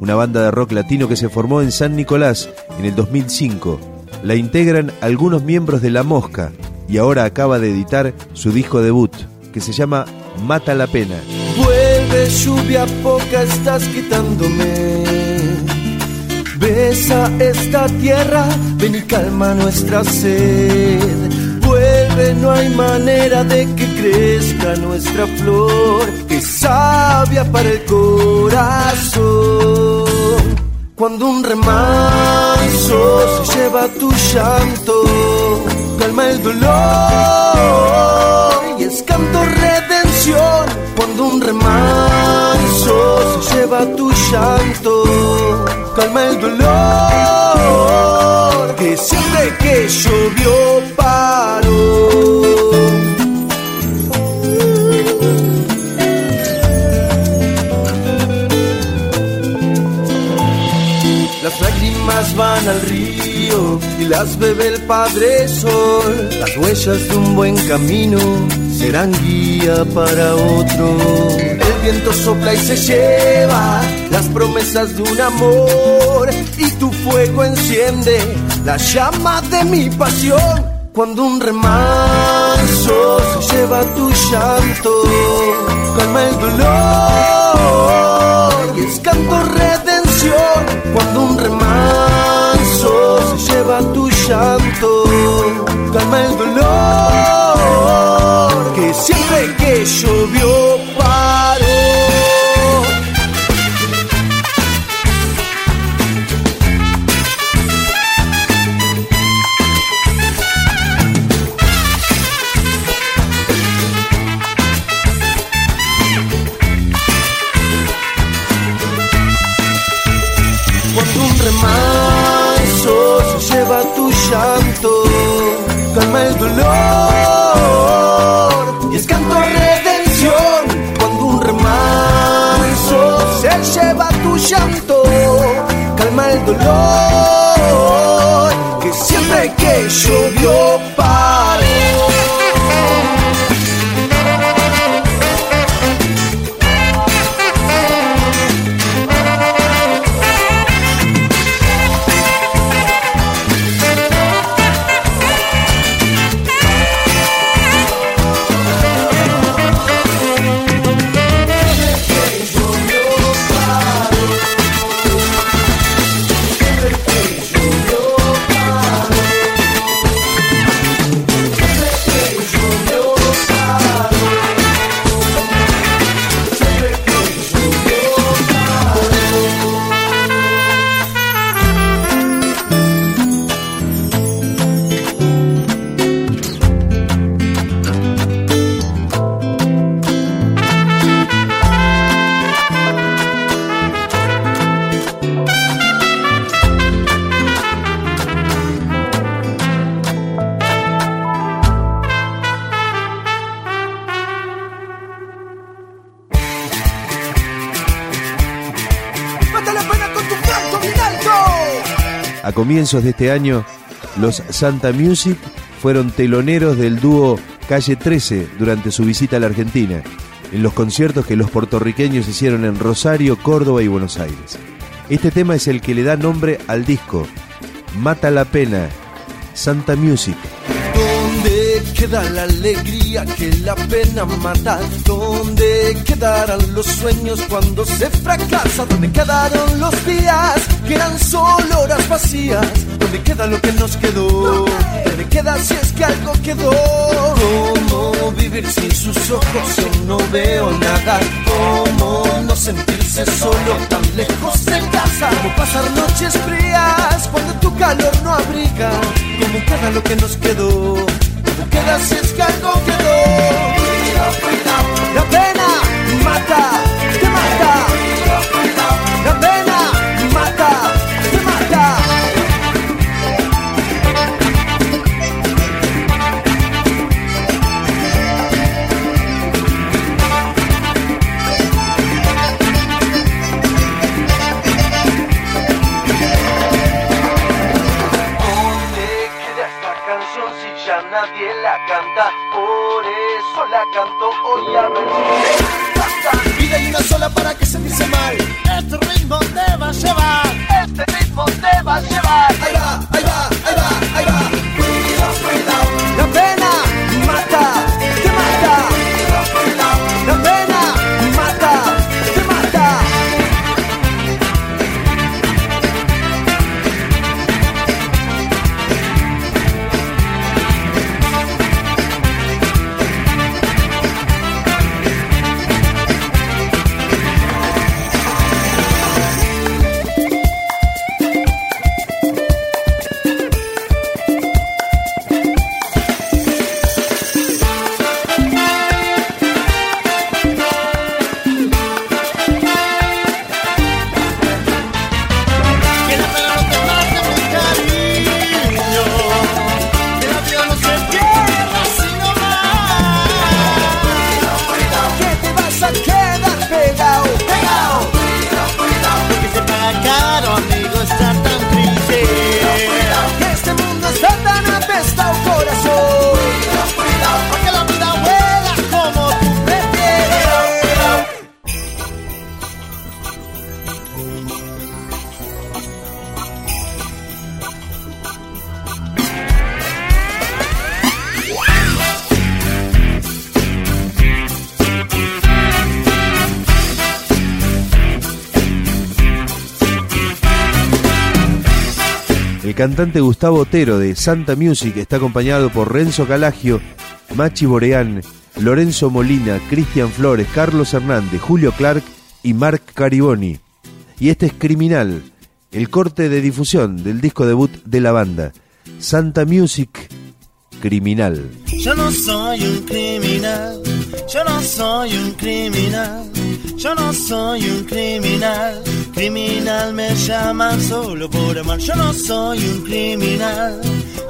una banda de rock latino que se formó en San Nicolás en el 2005. La integran algunos miembros de La Mosca y ahora acaba de editar su disco debut, que se llama Mata la Pena. Vuelve lluvia poca, estás quitándome. Besa esta tierra, ven y calma nuestra sed. Vuelve, no hay manera de que crezca nuestra flor, que sabia para el corazón. Cuando un remanso se lleva tu llanto, calma el dolor y es canto redención. Cuando un remanso se lleva tu llanto, calma el dolor que siempre que llovió Lágrimas van al río y las bebe el Padre Sol. Las huellas de un buen camino serán guía para otro. El viento sopla y se lleva las promesas de un amor y tu fuego enciende la llama de mi pasión. Cuando un remanso se lleva tu llanto, calma el dolor llanto, calma el dolor que siempre que llovió lleva tu llanto, calma el dolor y es canto redención. Cuando un remanso se lleva tu llanto, calma el dolor que siempre que llovió A comienzos de este año, los Santa Music fueron teloneros del dúo Calle 13 durante su visita a la Argentina, en los conciertos que los puertorriqueños hicieron en Rosario, Córdoba y Buenos Aires. Este tema es el que le da nombre al disco, Mata la Pena, Santa Music. ¿Dónde queda la alegría que la pena mata? ¿Dónde quedarán los sueños cuando se fracasa? ¿Dónde quedaron los días que eran solo vacías? ¿Dónde queda lo que nos quedó? ¿Dónde queda si es que algo quedó? ¿Cómo vivir sin sus ojos si no veo nada? ¿Cómo no sentirse solo tan lejos de casa? ¿Cómo pasar noches frías cuando tu calor no abriga? ¿Cómo queda lo que nos quedó? ¿Cómo queda si es que algo quedó? La pena mata. cantante Gustavo Otero de Santa Music está acompañado por Renzo Calagio, Machi Boreán, Lorenzo Molina, Cristian Flores, Carlos Hernández, Julio Clark y Marc Cariboni. Y este es Criminal, el corte de difusión del disco debut de la banda. Santa Music Criminal. Yo no soy un criminal, yo no soy un criminal, yo no soy un criminal. Criminal me llaman solo por amar. Yo no soy un criminal.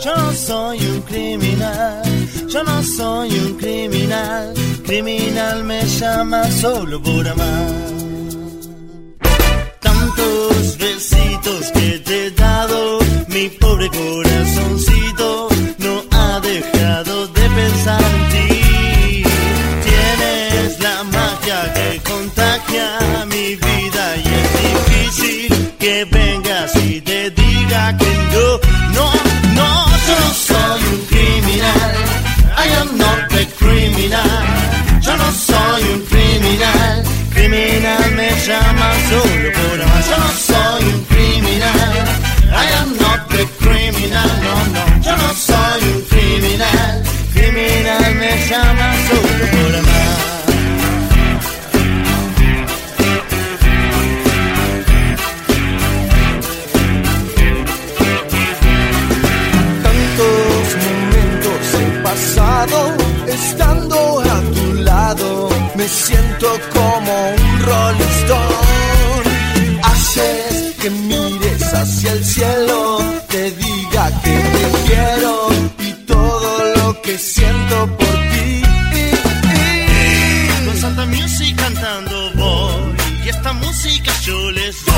Yo no soy un criminal. Yo no soy un criminal. Criminal me llama solo por amar. soy un criminal, criminal me llama su forma. Tantos momentos he pasado estando a tu lado, me siento como un Rolling Stone. Haces que mires hacia el cielo, te digo shoeless.